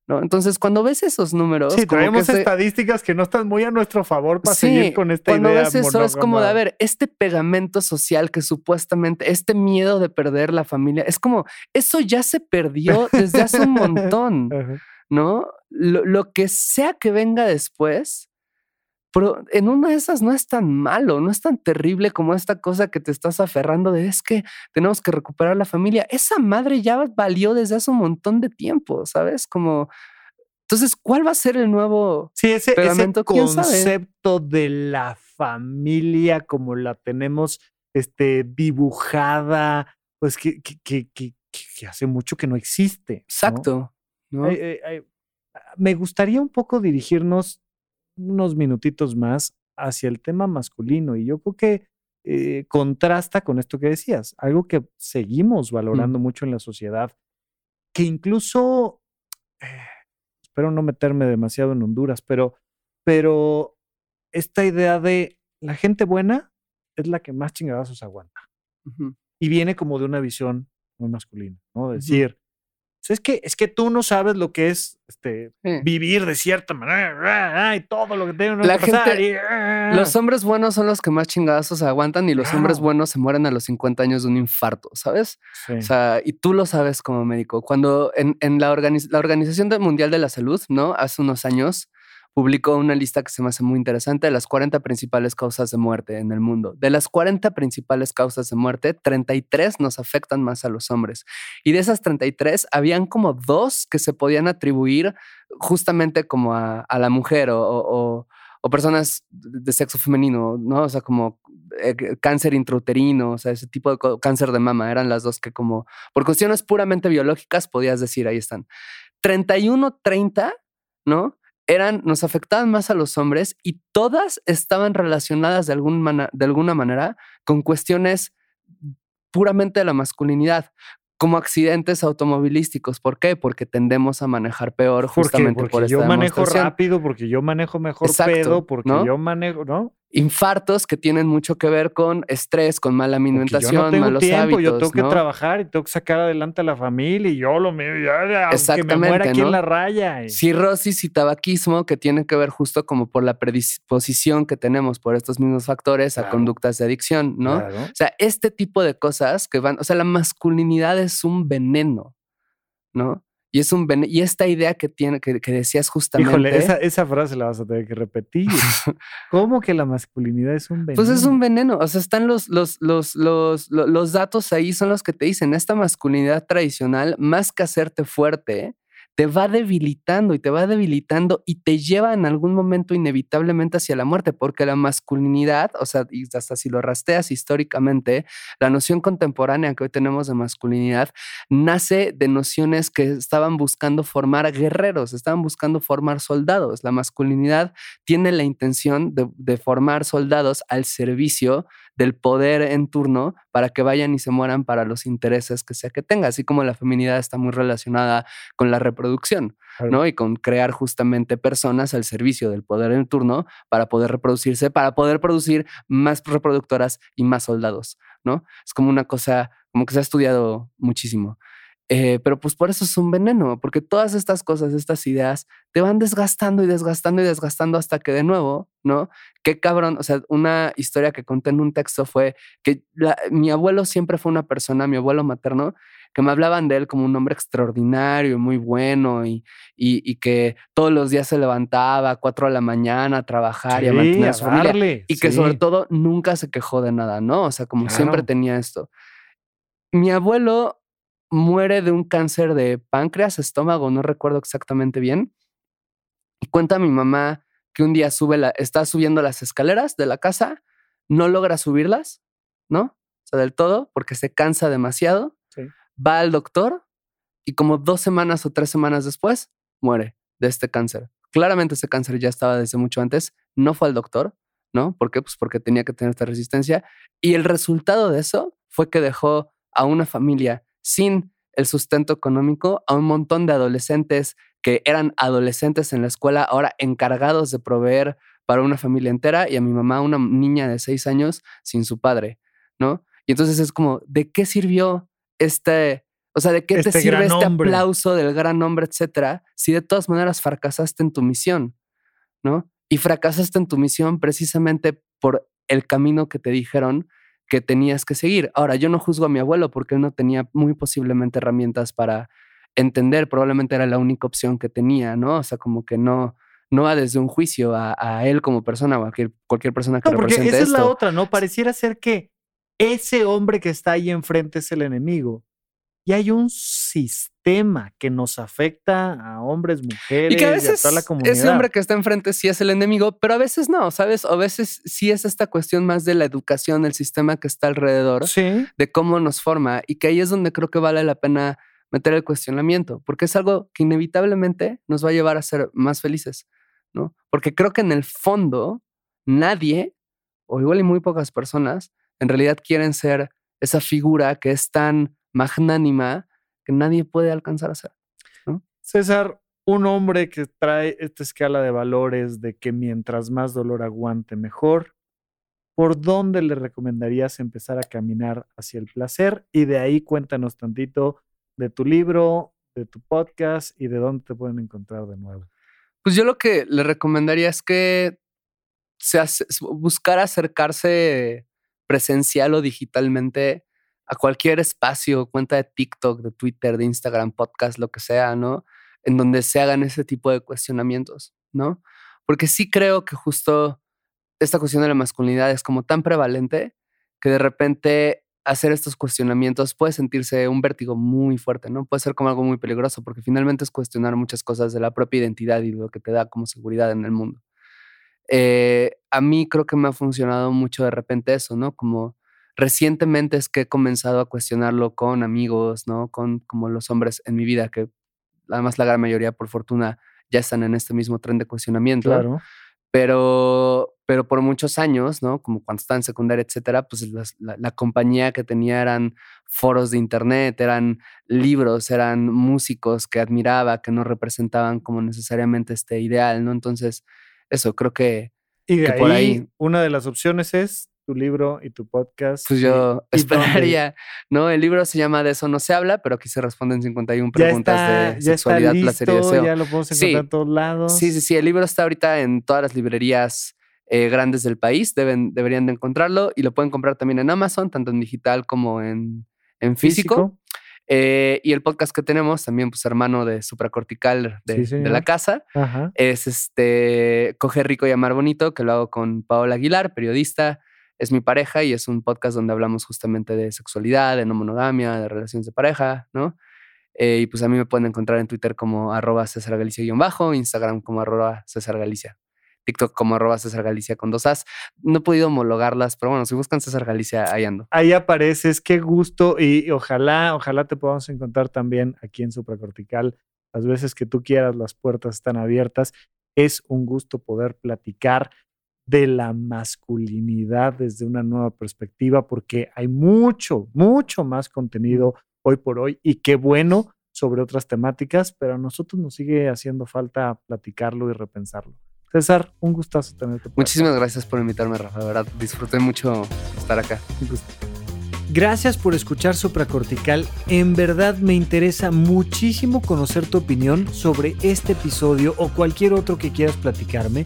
¿No? Entonces, cuando ves esos números. Sí, traemos estadísticas que no están muy a nuestro favor para seguir con esta cuando idea. Cuando ves eso, es como de, a ver, este pegamento social que supuestamente, este miedo de perder la familia, es como, eso ya se perdió desde hace un montón, ¿no? Lo, lo que sea que venga después pero en una de esas no es tan malo, no es tan terrible como esta cosa que te estás aferrando de es que tenemos que recuperar la familia. Esa madre ya valió desde hace un montón de tiempo, ¿sabes? Como, entonces, ¿cuál va a ser el nuevo sí, ese, concepto de la familia como la tenemos este, dibujada, pues que, que, que, hace mucho que no existe. Exacto. me gustaría un poco dirigirnos unos minutitos más hacia el tema masculino y yo creo que eh, contrasta con esto que decías, algo que seguimos mm. valorando mucho en la sociedad, que incluso, eh, espero no meterme demasiado en Honduras, pero, pero esta idea de la gente buena es la que más chingadazos aguanta. Y viene como de una visión muy masculina, ¿no? Decir, es que, es que tú no sabes lo que es este, vivir de cierta manera y todo lo que tiene La Los hombres buenos son los que más chingadazos aguantan y los hombres buenos se mueren a los 50 años de un infarto, ¿sabes? O sea, y tú lo sabes como médico. Cuando en, en la, la Organización Mundial de la Salud, ¿no? Hace unos años, publicó una lista que se me hace muy interesante de las 40 principales causas de muerte en el mundo. De las 40 principales causas de muerte, 33 nos afectan más a los hombres. Y de esas 33, habían como dos que se podían atribuir justamente como a, la mujer o, personas de sexo femenino, ¿no? O sea, como eh, cáncer intrauterino, o sea, ese tipo de cáncer de mama, eran las dos que como, por cuestiones puramente biológicas, podías decir, ahí están. 31, 30, ¿no? Eran, nos afectaban más a los hombres y todas estaban relacionadas de, de alguna manera con cuestiones puramente de la masculinidad, como accidentes automovilísticos. ¿Por qué? Porque tendemos a manejar peor justamente ¿Por porque yo manejo rápido, porque yo manejo mejor pedo, porque yo manejo, ¿no? Infartos que tienen mucho que ver con estrés, con mala alimentación, yo no tengo malos tiempo, Yo tengo que trabajar y tengo que sacar adelante a la familia y yo lo mío, ya, Exactamente, me muera aquí en la raya. Cirrosis y tabaquismo que tienen que ver justo como por la predisposición que tenemos por estos mismos factores a conductas de adicción, ¿no? O sea, este tipo de cosas que van, o sea, la masculinidad es un veneno, ¿no? Y es un y esta idea que tiene, que, decías justamente. Híjole, esa, esa, frase la vas a tener que repetir. ¿Cómo que la masculinidad es un veneno? Pues es un veneno. O sea, están los, los, los, los, los datos ahí, son los que te dicen, esta masculinidad tradicional, más que hacerte fuerte, te va debilitando y te va debilitando y te lleva en algún momento inevitablemente hacia la muerte, porque la masculinidad, o sea, y hasta si lo rasteas históricamente, la noción contemporánea que hoy tenemos de masculinidad nace de nociones que estaban buscando formar guerreros, estaban buscando formar soldados. La masculinidad tiene la intención de, de formar soldados al servicio del poder en turno para que vayan y se mueran para los intereses que sea que tenga, así como la feminidad está muy relacionada con la reproducción, ¿no? Y con crear justamente personas al servicio del poder en turno para poder reproducirse, para poder producir más reproductoras y más soldados, ¿no? Es como una cosa, como que se ha estudiado muchísimo. Eh, pero pues por eso es un veneno, porque todas estas cosas, estas ideas, te van desgastando y desgastando y desgastando hasta que de nuevo, ¿no? Qué cabrón, o sea, una historia que conté en un texto fue que mi abuelo siempre fue una persona, mi abuelo materno, que me hablaban de él como un hombre extraordinario, muy bueno y, y, que todos los días se levantaba a cuatro de la mañana a trabajar y a mantener a su familia. Y que sobre todo nunca se quejó de nada, ¿no? O sea, como siempre tenía esto. Mi abuelo muere de un cáncer de páncreas, estómago, no recuerdo exactamente bien. Y cuenta a mi mamá que un día sube la, está subiendo las escaleras de la casa, no logra subirlas, ¿no? O sea, del todo, porque se cansa demasiado. Va al doctor y como dos semanas o tres semanas después, muere de este cáncer. Claramente ese cáncer ya estaba desde mucho antes, no fue al doctor, ¿no? ¿Por qué? Pues porque tenía que tener esta resistencia. Y el resultado de eso fue que dejó a una familia sin el sustento económico a un montón de adolescentes que eran adolescentes en la escuela, ahora encargados de proveer para una familia entera y a mi mamá, una niña de seis años, sin su padre, ¿no? Y entonces es como, ¿de qué sirvió este, o sea, ¿de qué te este sirve este aplauso del gran hombre, etcétera, si de todas maneras fracasaste en tu misión, ¿no? Y fracasaste en tu misión precisamente por el camino que te dijeron que tenías que seguir. Ahora, yo no juzgo a mi abuelo porque él no tenía muy posiblemente herramientas para entender, probablemente era la única opción que tenía, ¿no? O sea, como que no, no va desde un juicio a, él como persona o a cualquier, cualquier persona que no, porque esa es la otra, ¿no? Pareciera ser que ese hombre que está ahí enfrente es el enemigo y hay un sistema que nos afecta a hombres, mujeres, y, que a, veces toda la comunidad. Ese hombre que está enfrente sí es el enemigo, pero a veces no, ¿sabes? O a veces sí es esta cuestión más de la educación, el sistema que está alrededor, de cómo nos forma, y que ahí es donde creo que vale la pena meter el cuestionamiento, porque es algo que inevitablemente nos va a llevar a ser más felices, ¿no? Porque creo que en el fondo nadie, o igual y muy pocas personas, en realidad quieren ser esa figura que es tan magnánima que nadie puede alcanzar a ser. César, un hombre que trae esta escala de valores de que mientras más dolor aguante, mejor, ¿por dónde le recomendarías empezar a caminar hacia el placer? Y de ahí cuéntanos tantito de tu libro, de tu podcast y de dónde te pueden encontrar de nuevo. Pues yo lo que le recomendaría es que se buscara acercarse presencial o digitalmente a cualquier espacio, cuenta de TikTok, de Twitter, de Instagram, podcast, lo que sea, ¿no? En donde se hagan ese tipo de cuestionamientos, ¿no? Porque sí creo que justo esta cuestión de la masculinidad es como tan prevalente que de repente hacer estos cuestionamientos puede sentirse un vértigo muy fuerte, ¿no? Puede ser como algo muy peligroso porque finalmente es cuestionar muchas cosas de la propia identidad y lo que te da como seguridad en el mundo. Eh, a mí creo que me ha funcionado mucho de repente eso, ¿no? Como Recientemente es que he comenzado a cuestionarlo con amigos, ¿no? Con como los hombres en mi vida, que además la gran mayoría, por fortuna, ya están en este mismo tren de cuestionamiento. Claro. Pero, pero por muchos años, ¿no? Como cuando estaba en secundaria, etcétera, pues la, la, compañía que tenía eran foros de internet, eran libros, eran músicos que admiraba, que no representaban como necesariamente este ideal, ¿no? Entonces, eso creo que, y de por ahí una de las opciones es tu libro y tu podcast. Pues yo esperaría, ¿no? El libro se llama De eso no se habla, pero aquí se responden 51 preguntas de sexualidad, placer y deseo. Ya lo podemos encontrar en todos lados. Sí, sí, sí. El libro está ahorita en todas las librerías eh, grandes del país. Deben, deberían de encontrarlo y lo pueden comprar también en Amazon, tanto en digital como en, en físico. Eh, y el podcast que tenemos, también pues hermano de supracortical de, de la casa, es este Coger Rico y Amar Bonito, que lo hago con Paola Aguilar, periodista, es mi pareja y es un podcast donde hablamos justamente de sexualidad, de no monogamia, de relaciones de pareja, ¿no? Eh, y pues a mí me pueden encontrar en Twitter como arroba César Galicia-bajo, Instagram como arroba César Galicia, TikTok como arroba César Galicia con dos As. No he podido homologarlas, pero bueno, si buscan César Galicia, ahí ando. Ahí apareces, qué gusto y ojalá, ojalá te podamos encontrar también aquí en Supracortical. Las veces que tú quieras, las puertas están abiertas. Es un gusto poder platicar de la masculinidad desde una nueva perspectiva, porque hay mucho, mucho más contenido hoy por hoy y qué bueno sobre otras temáticas, pero a nosotros nos sigue haciendo falta platicarlo y repensarlo. César, un gustazo tenerte. Muchísimas gracias por invitarme, Rafa. De verdad, disfruté mucho estar acá. Gracias por escuchar Supracortical. En verdad me interesa muchísimo conocer tu opinión sobre este episodio o cualquier otro que quieras platicarme.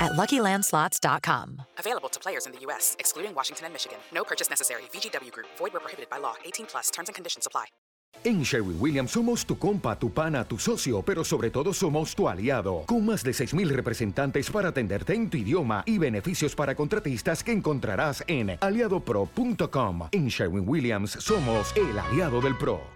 at luckylandslots.com. Available to players in the U.S., excluding Washington and Michigan. No purchase necessary. VGW Group, void where prohibited by law. 18 plus terms and conditions apply. En Sherwin Williams somos tu compa, tu pana, tu socio, pero sobre todo somos tu aliado, con más de 6.000 representantes para atenderte en tu idioma y beneficios para contratistas que encontrarás en aliadopro.com. En Sherwin Williams somos el aliado del PRO.